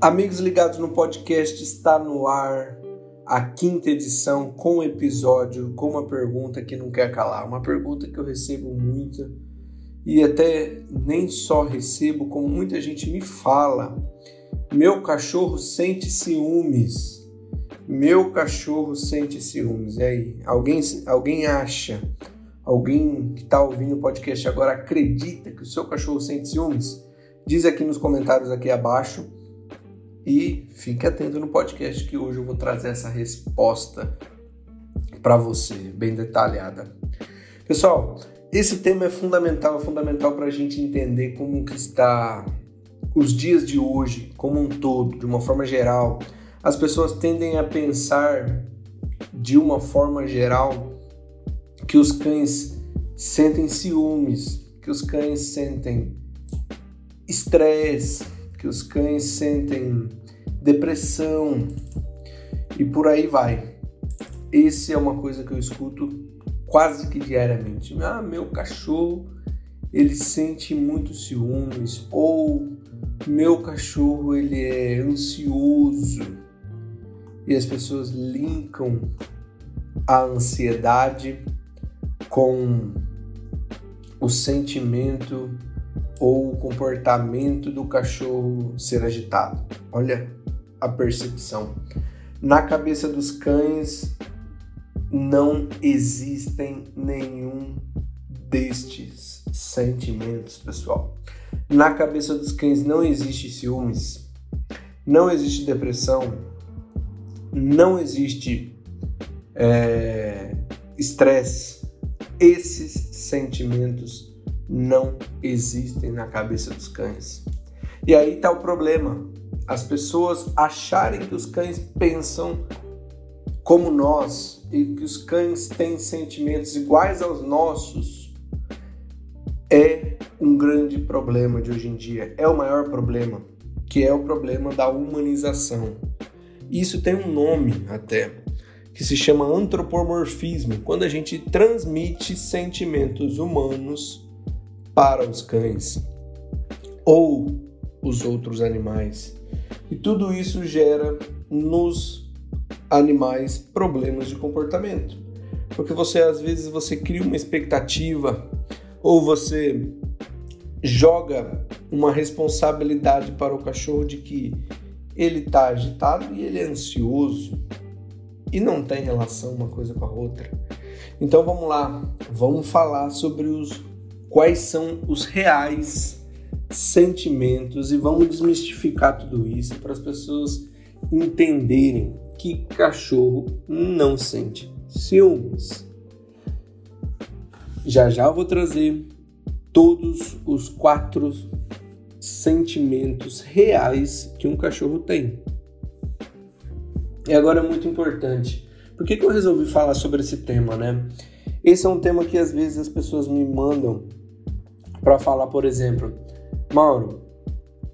Amigos ligados no podcast, está no ar a quinta edição com episódio com uma pergunta que não quer calar. Uma pergunta que eu recebo muito e até nem só recebo, como muita gente me fala. Meu cachorro sente ciúmes. Meu cachorro sente ciúmes. E aí, alguém, alguém acha, alguém que está ouvindo o podcast agora acredita que o seu cachorro sente ciúmes? Diz aqui nos comentários aqui abaixo e fique atento no podcast que hoje eu vou trazer essa resposta para você, bem detalhada. Pessoal, esse tema é fundamental, é fundamental para a gente entender como que está os dias de hoje, como um todo, de uma forma geral. As pessoas tendem a pensar de uma forma geral que os cães sentem ciúmes, que os cães sentem estresse, que os cães sentem depressão e por aí vai. Esse é uma coisa que eu escuto quase que diariamente. Ah, meu cachorro ele sente muito ciúmes ou meu cachorro ele é ansioso e as pessoas linkam a ansiedade com o sentimento ou o comportamento do cachorro ser agitado. Olha a percepção. Na cabeça dos cães não existem nenhum destes sentimentos, pessoal. Na cabeça dos cães não existe ciúmes, não existe depressão, não existe é, estresse. É, Esses sentimentos não existem na cabeça dos cães. E aí está o problema. As pessoas acharem que os cães pensam como nós e que os cães têm sentimentos iguais aos nossos é um grande problema de hoje em dia. É o maior problema, que é o problema da humanização. Isso tem um nome até, que se chama antropomorfismo, quando a gente transmite sentimentos humanos para os cães ou os outros animais. E tudo isso gera nos animais problemas de comportamento. Porque você às vezes você cria uma expectativa ou você joga uma responsabilidade para o cachorro de que ele está agitado e ele é ansioso e não tem relação uma coisa com a outra. Então vamos lá, vamos falar sobre os quais são os reais sentimentos e vamos desmistificar tudo isso para as pessoas entenderem que cachorro não sente ciúmes. Já já eu vou trazer todos os quatro sentimentos reais que um cachorro tem. E agora é muito importante. Por que, que eu resolvi falar sobre esse tema, né? Esse é um tema que às vezes as pessoas me mandam para falar, por exemplo, Mauro,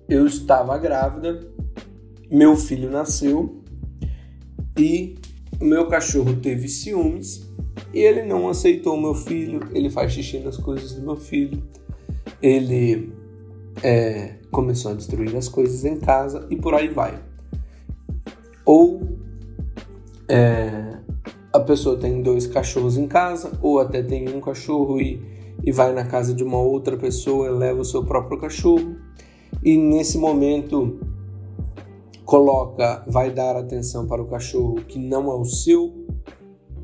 eu estava grávida, meu filho nasceu e o meu cachorro teve ciúmes e ele não aceitou o meu filho, ele faz xixi nas coisas do meu filho, ele é, começou a destruir as coisas em casa e por aí vai. Ou é, a pessoa tem dois cachorros em casa, ou até tem um cachorro e e vai na casa de uma outra pessoa, leva o seu próprio cachorro e nesse momento coloca, vai dar atenção para o cachorro que não é o seu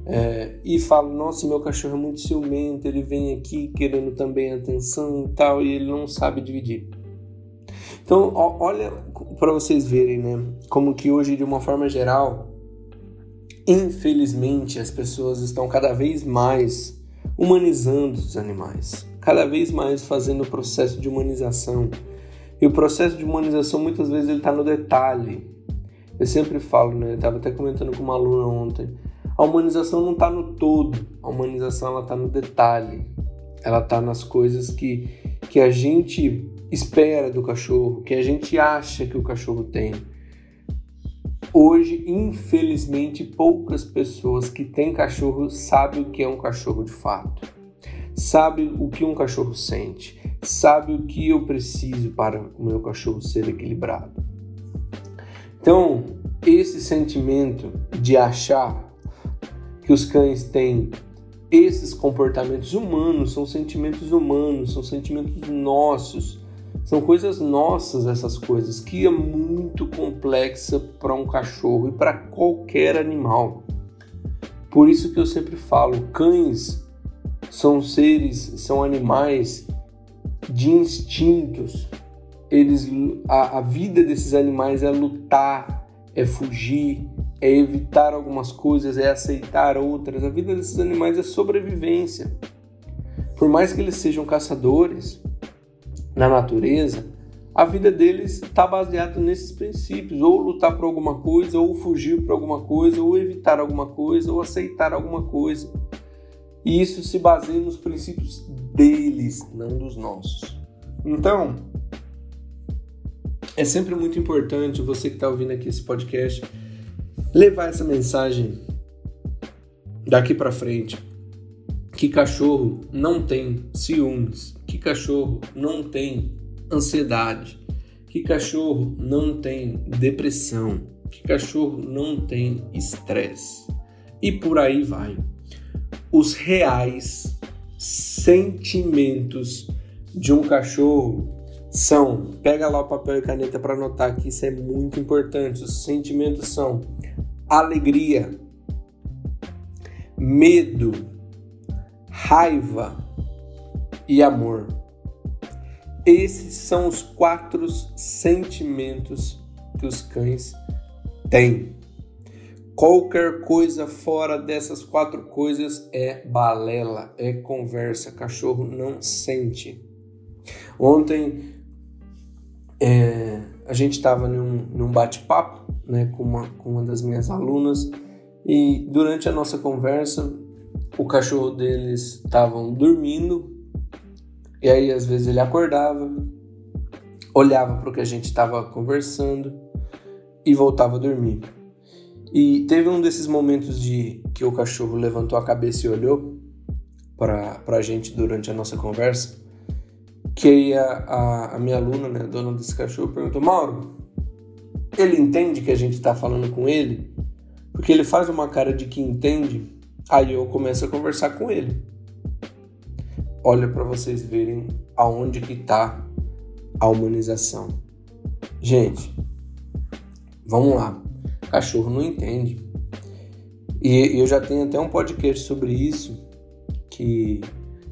é, e fala: Nossa, meu cachorro é muito ciumento, ele vem aqui querendo também atenção e tal, e ele não sabe dividir. Então, ó, olha para vocês verem, né? Como que hoje, de uma forma geral, infelizmente, as pessoas estão cada vez mais humanizando os animais, cada vez mais fazendo o processo de humanização. E o processo de humanização muitas vezes ele está no detalhe. Eu sempre falo, né? estava até comentando com uma aluna ontem. A humanização não está no todo, a humanização ela está no detalhe. Ela está nas coisas que, que a gente espera do cachorro, que a gente acha que o cachorro tem. Hoje, infelizmente, poucas pessoas que têm cachorro sabem o que é um cachorro de fato. Sabe o que um cachorro sente, sabe o que eu preciso para o meu cachorro ser equilibrado. Então, esse sentimento de achar que os cães têm esses comportamentos humanos, são sentimentos humanos, são sentimentos nossos, são coisas nossas essas coisas, que é muito complexa para um cachorro e para qualquer animal. Por isso que eu sempre falo, cães são seres, são animais de instintos. Eles, a, a vida desses animais é lutar, é fugir, é evitar algumas coisas, é aceitar outras. A vida desses animais é sobrevivência. Por mais que eles sejam caçadores na natureza, a vida deles está baseada nesses princípios: ou lutar por alguma coisa, ou fugir por alguma coisa, ou evitar alguma coisa, ou aceitar alguma coisa. E isso se baseia nos princípios deles, não dos nossos. Então, é sempre muito importante você que está ouvindo aqui esse podcast levar essa mensagem daqui para frente. Que cachorro não tem ciúmes, que cachorro não tem ansiedade, que cachorro não tem depressão, que cachorro não tem estresse. E por aí vai os reais sentimentos de um cachorro são, pega lá o papel e caneta para anotar que isso é muito importante. Os sentimentos são alegria, medo, raiva e amor. Esses são os quatro sentimentos que os cães têm. Qualquer coisa fora dessas quatro coisas é balela, é conversa. Cachorro não sente. Ontem é, a gente estava num, num bate-papo né, com, uma, com uma das minhas alunas e durante a nossa conversa o cachorro deles estavam dormindo e aí às vezes ele acordava, olhava para o que a gente estava conversando e voltava a dormir. E teve um desses momentos de que o cachorro levantou a cabeça e olhou para a gente durante a nossa conversa, que a, a, a, minha aluna, né, dona desse cachorro, perguntou, Mauro, ele entende que a gente está falando com ele? Porque ele faz uma cara de que entende, aí eu começo a conversar com ele. Olha para vocês verem aonde que está a humanização. Gente, vamos lá cachorro não entende. E eu já tenho até um podcast sobre isso, que,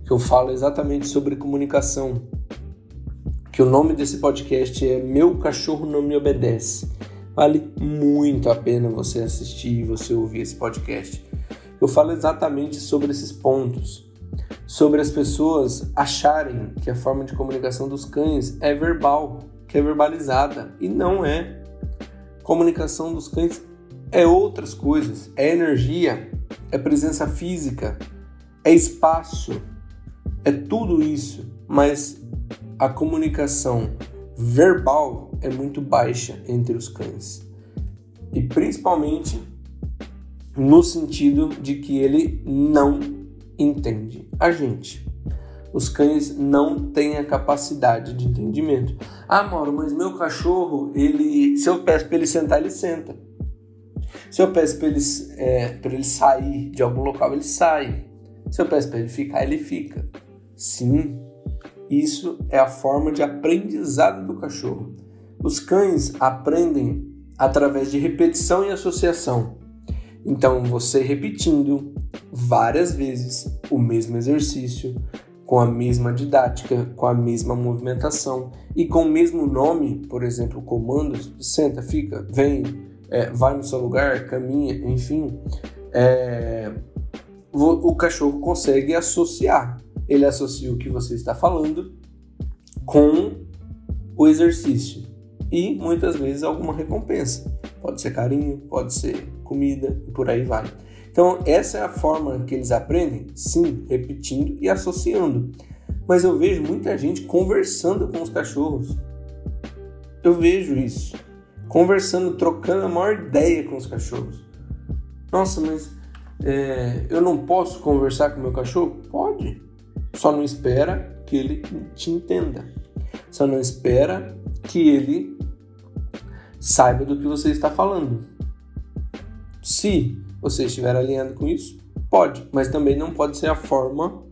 que eu falo exatamente sobre comunicação. Que o nome desse podcast é Meu Cachorro Não Me Obedece. Vale muito a pena você assistir e você ouvir esse podcast. Eu falo exatamente sobre esses pontos. Sobre as pessoas acharem que a forma de comunicação dos cães é verbal, que é verbalizada. E não é. Comunicação dos cães é outras coisas, é energia, é presença física, é espaço, é tudo isso, mas a comunicação verbal é muito baixa entre os cães. E principalmente no sentido de que ele não entende a gente. Os cães não têm a capacidade de entendimento. Ah, Mauro, mas meu cachorro, ele, se eu peço para ele sentar, ele senta. Se eu peço para ele, é, ele sair de algum local, ele sai. Se eu peço para ele ficar, ele fica. Sim, isso é a forma de aprendizado do cachorro. Os cães aprendem através de repetição e associação. Então, você repetindo várias vezes o mesmo exercício, com a mesma didática, com a mesma movimentação e com o mesmo nome, por exemplo, comandos, senta, fica, vem, é, vai no seu lugar, caminha, enfim, é, o cachorro consegue associar. Ele associa o que você está falando com o exercício e muitas vezes alguma recompensa. Pode ser carinho, pode ser comida e por aí vai. Então, essa é a forma que eles aprendem? Sim, repetindo e associando. Mas eu vejo muita gente conversando com os cachorros. Eu vejo isso. Conversando, trocando a maior ideia com os cachorros. Nossa, mas é, eu não posso conversar com meu cachorro? Pode. Só não espera que ele te entenda. Só não espera que ele saiba do que você está falando. Se você estiver alinhando com isso, pode, mas também não pode ser a forma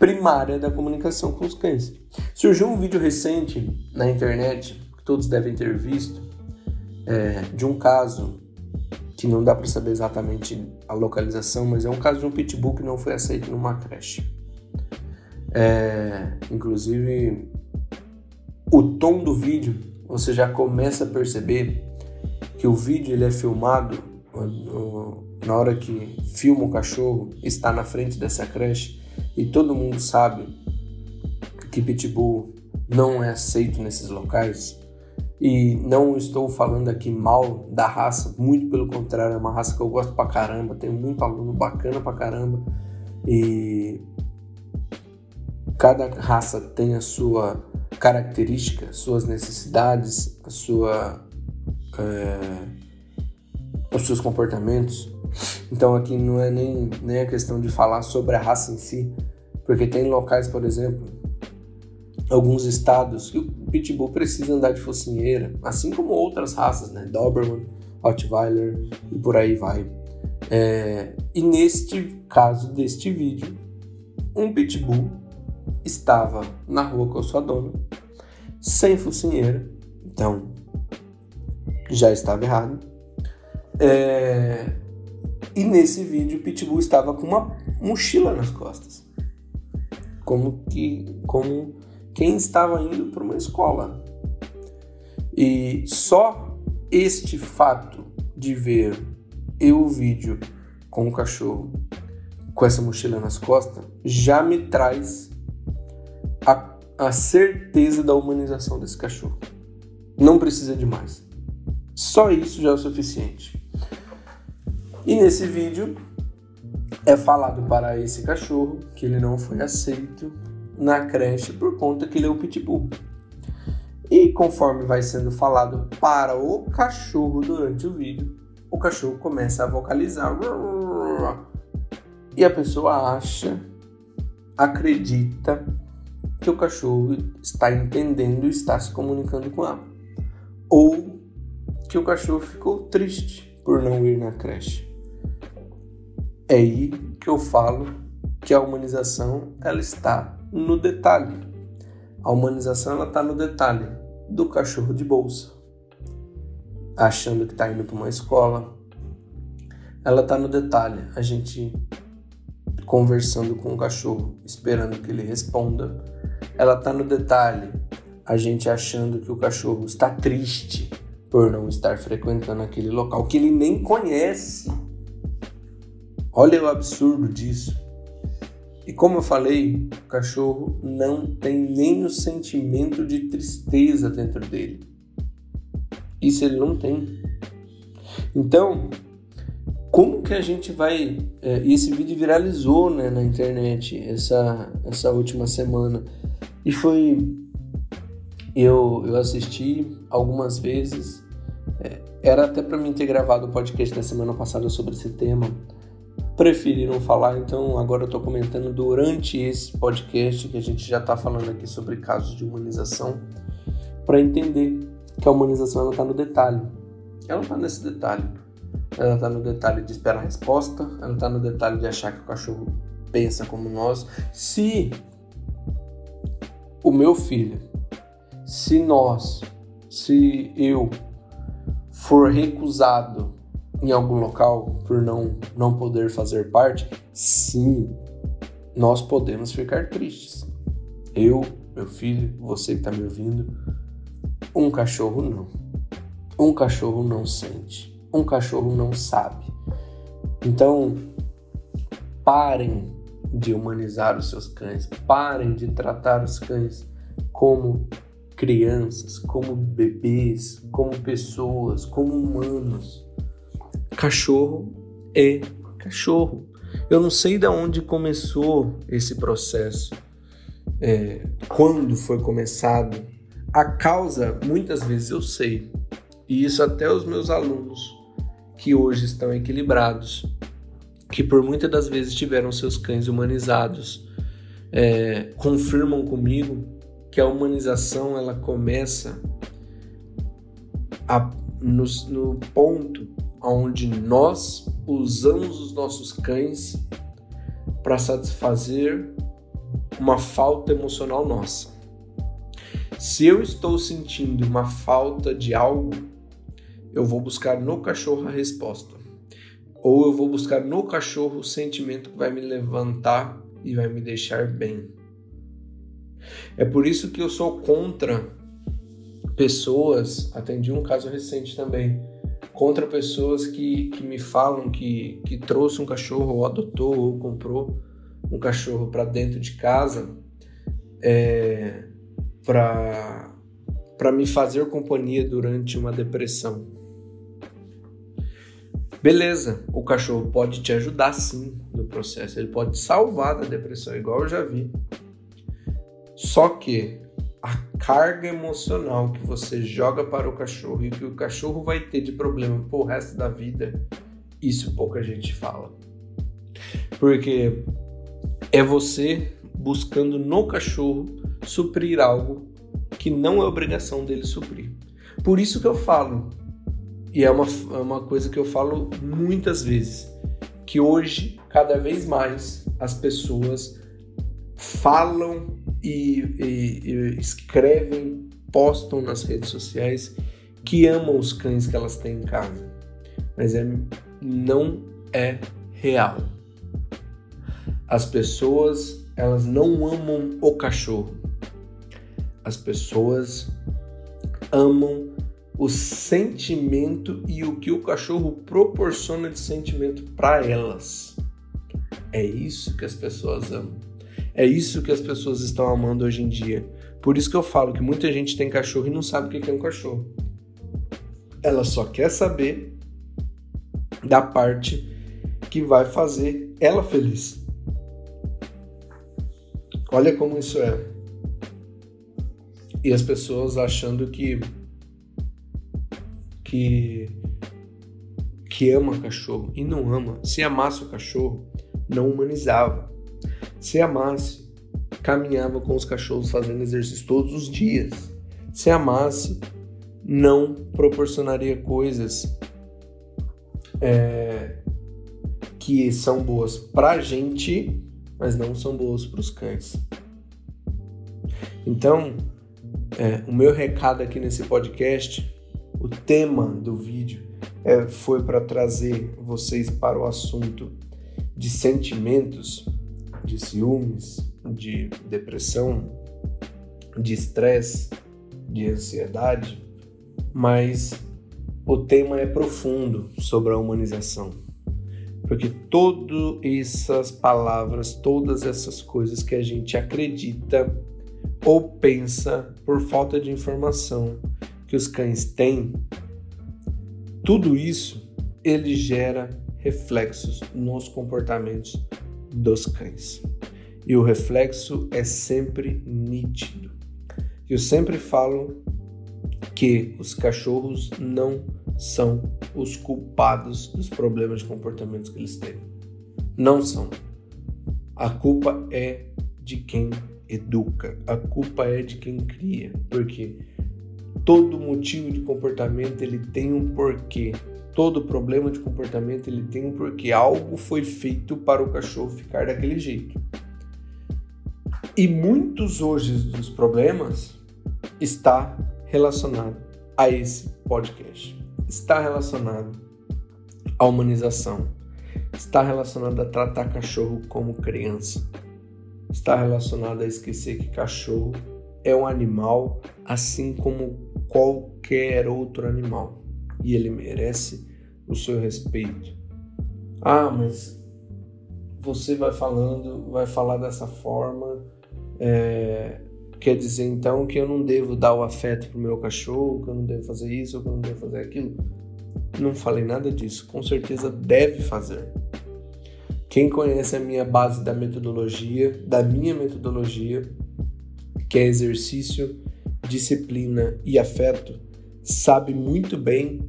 primária da comunicação com os cães. Surgiu um vídeo recente na internet, que todos devem ter visto, é, de um caso que não dá para saber exatamente a localização, mas é um caso de um pitbull que não foi aceito numa creche. É, inclusive, o tom do vídeo, você já começa a perceber que o vídeo ele é filmado na hora que filma o cachorro, está na frente dessa creche e todo mundo sabe que pitbull não é aceito nesses locais. E não estou falando aqui mal da raça, muito pelo contrário, é uma raça que eu gosto pra caramba, tenho muito aluno bacana pra caramba. E cada raça tem a sua característica, suas necessidades, a sua, é, os seus comportamentos. Então aqui não é nem, nem a questão de falar sobre a raça em si, porque tem locais, por exemplo, alguns estados que o pitbull precisa andar de focinheira, assim como outras raças, né? Doberman, Rottweiler e por aí vai. É, e neste caso deste vídeo, um pitbull estava na rua com a sua dona, sem focinheira, então já estava errado. É, e nesse vídeo o pitbull estava com uma mochila nas costas, como que como quem estava indo para uma escola. E só este fato de ver eu o vídeo com o cachorro com essa mochila nas costas já me traz a, a certeza da humanização desse cachorro. Não precisa de mais. Só isso já é o suficiente. E nesse vídeo é falado para esse cachorro que ele não foi aceito na creche por conta que ele é o pitbull. E conforme vai sendo falado para o cachorro durante o vídeo, o cachorro começa a vocalizar. E a pessoa acha, acredita que o cachorro está entendendo e está se comunicando com ela. Ou que o cachorro ficou triste por não ir na creche. É aí que eu falo que a humanização ela está no detalhe. A humanização ela está no detalhe do cachorro de bolsa, achando que está indo para uma escola. Ela está no detalhe, a gente conversando com o cachorro, esperando que ele responda. Ela está no detalhe, a gente achando que o cachorro está triste por não estar frequentando aquele local que ele nem conhece. Olha o absurdo disso. E como eu falei, o cachorro não tem nem o sentimento de tristeza dentro dele. Isso ele não tem. Então, como que a gente vai. É, e esse vídeo viralizou né, na internet essa, essa última semana. E foi. Eu, eu assisti algumas vezes. É, era até para mim ter gravado o podcast da semana passada sobre esse tema preferiram falar, então agora eu estou comentando durante esse podcast que a gente já está falando aqui sobre casos de humanização, para entender que a humanização está no detalhe. Ela está nesse detalhe. Ela está no detalhe de esperar a resposta, ela está no detalhe de achar que o cachorro pensa como nós. Se o meu filho, se nós, se eu for recusado em algum local por não, não poder fazer parte, sim, nós podemos ficar tristes. Eu, meu filho, você que está me ouvindo, um cachorro não. Um cachorro não sente. Um cachorro não sabe. Então, parem de humanizar os seus cães. Parem de tratar os cães como crianças, como bebês, como pessoas, como humanos. Cachorro é cachorro. Eu não sei de onde começou esse processo, é, quando foi começado. A causa, muitas vezes eu sei, e isso até os meus alunos, que hoje estão equilibrados, que por muitas das vezes tiveram seus cães humanizados, é, confirmam comigo que a humanização ela começa a, no, no ponto onde nós usamos os nossos cães para satisfazer uma falta emocional nossa. Se eu estou sentindo uma falta de algo, eu vou buscar no cachorro a resposta. Ou eu vou buscar no cachorro o sentimento que vai me levantar e vai me deixar bem. É por isso que eu sou contra pessoas. Atendi um caso recente também. Contra pessoas que, que me falam que, que trouxe um cachorro, ou adotou, ou comprou um cachorro para dentro de casa é, para me fazer companhia durante uma depressão. Beleza, o cachorro pode te ajudar sim no processo, ele pode salvar da depressão, igual eu já vi. Só que a carga emocional que você joga para o cachorro e que o cachorro vai ter de problema pro resto da vida, isso pouca gente fala. Porque é você buscando no cachorro suprir algo que não é obrigação dele suprir. Por isso que eu falo, e é uma, é uma coisa que eu falo muitas vezes, que hoje, cada vez mais, as pessoas falam e, e, e escrevem, postam nas redes sociais que amam os cães que elas têm em casa. Mas é, não é real. As pessoas, elas não amam o cachorro. As pessoas amam o sentimento e o que o cachorro proporciona de sentimento para elas. É isso que as pessoas amam. É isso que as pessoas estão amando hoje em dia. Por isso que eu falo que muita gente tem cachorro e não sabe o que é um cachorro. Ela só quer saber da parte que vai fazer ela feliz. Olha como isso é. E as pessoas achando que que que ama cachorro e não ama. Se amasse o cachorro, não humanizava. Se amasse, caminhava com os cachorros fazendo exercício todos os dias. Se amasse, não proporcionaria coisas é, que são boas para a gente, mas não são boas para os cães. Então, é, o meu recado aqui nesse podcast o tema do vídeo é, foi para trazer vocês para o assunto de sentimentos, de ciúmes, de depressão, de estresse, de ansiedade, mas o tema é profundo sobre a humanização. Porque todas essas palavras, todas essas coisas que a gente acredita ou pensa por falta de informação, que os cães têm, tudo isso ele gera reflexos nos comportamentos dos cães. E o reflexo é sempre nítido. Eu sempre falo que os cachorros não são os culpados dos problemas de comportamento que eles têm. Não são. A culpa é de quem educa, a culpa é de quem cria. Porque Todo motivo de comportamento ele tem um porquê. Todo problema de comportamento ele tem porquê. Algo foi feito para o cachorro ficar daquele jeito. E muitos hoje dos problemas está relacionado a esse podcast. Está relacionado à humanização. Está relacionado a tratar cachorro como criança. Está relacionado a esquecer que cachorro é um animal assim como qualquer outro animal e ele merece o seu respeito. Ah, mas você vai falando, vai falar dessa forma, é, quer dizer então que eu não devo dar o afeto pro meu cachorro, que eu não devo fazer isso, que eu não devo fazer aquilo? Não falei nada disso, com certeza deve fazer. Quem conhece a minha base da metodologia, da minha metodologia, que é exercício disciplina e afeto, sabe muito bem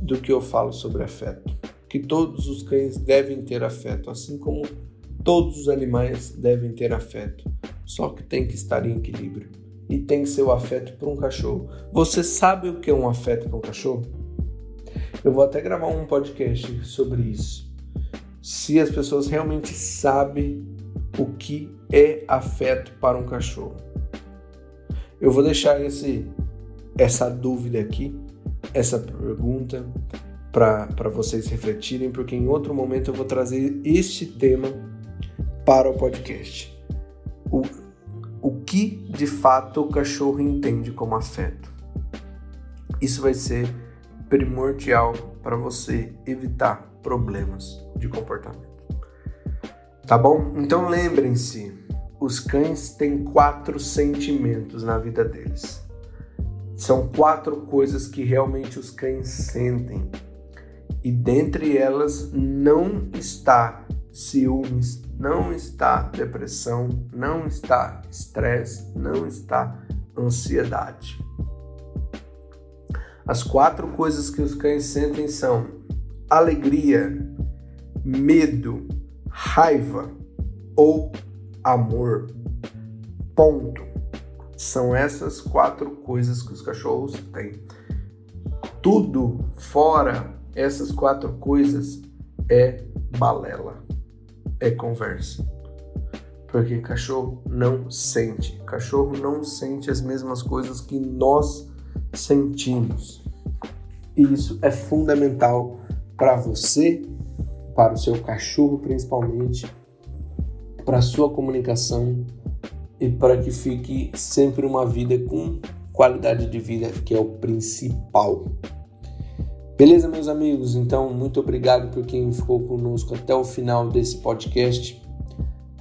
do que eu falo sobre afeto. Que todos os cães devem ter afeto, assim como todos os animais devem ter afeto, só que tem que estar em equilíbrio. e tem seu afeto por um cachorro. Você sabe o que é um afeto por um cachorro? Eu vou até gravar um podcast sobre isso. Se as pessoas realmente sabem o que é afeto para um cachorro. Eu vou deixar esse, essa dúvida aqui, essa pergunta, para vocês refletirem, porque em outro momento eu vou trazer este tema para o podcast. O, o que de fato o cachorro entende como afeto? Isso vai ser primordial para você evitar problemas de comportamento. Tá bom? Então lembrem-se, os cães têm quatro sentimentos na vida deles. São quatro coisas que realmente os cães sentem. E dentre elas não está ciúmes, não está depressão, não está estresse, não está ansiedade. As quatro coisas que os cães sentem são alegria, medo, raiva ou amor. Ponto. São essas quatro coisas que os cachorros têm. Tudo fora essas quatro coisas é balela, é conversa. Porque cachorro não sente. Cachorro não sente as mesmas coisas que nós sentimos. E isso é fundamental para você, para o seu cachorro principalmente, para a sua comunicação e para que fique sempre uma vida com qualidade de vida, que é o principal. Beleza, meus amigos? Então, muito obrigado por quem ficou conosco até o final desse podcast.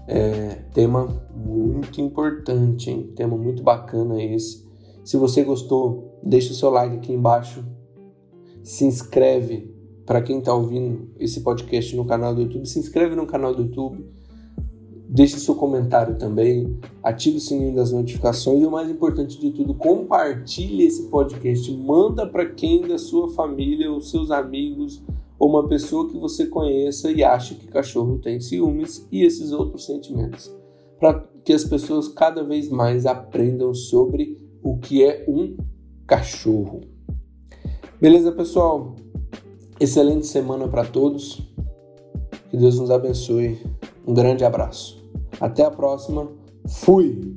É, tema muito importante, hein? Tema muito bacana esse. Se você gostou, deixa o seu like aqui embaixo. Se inscreve para quem está ouvindo esse podcast no canal do YouTube. Se inscreve no canal do YouTube Deixe seu comentário também, ative o sininho das notificações e o mais importante de tudo, compartilhe esse podcast, manda para quem da sua família, os seus amigos ou uma pessoa que você conheça e acha que cachorro tem ciúmes e esses outros sentimentos, para que as pessoas cada vez mais aprendam sobre o que é um cachorro. Beleza, pessoal? Excelente semana para todos. Que Deus nos abençoe. Um grande abraço. Até a próxima. Fui!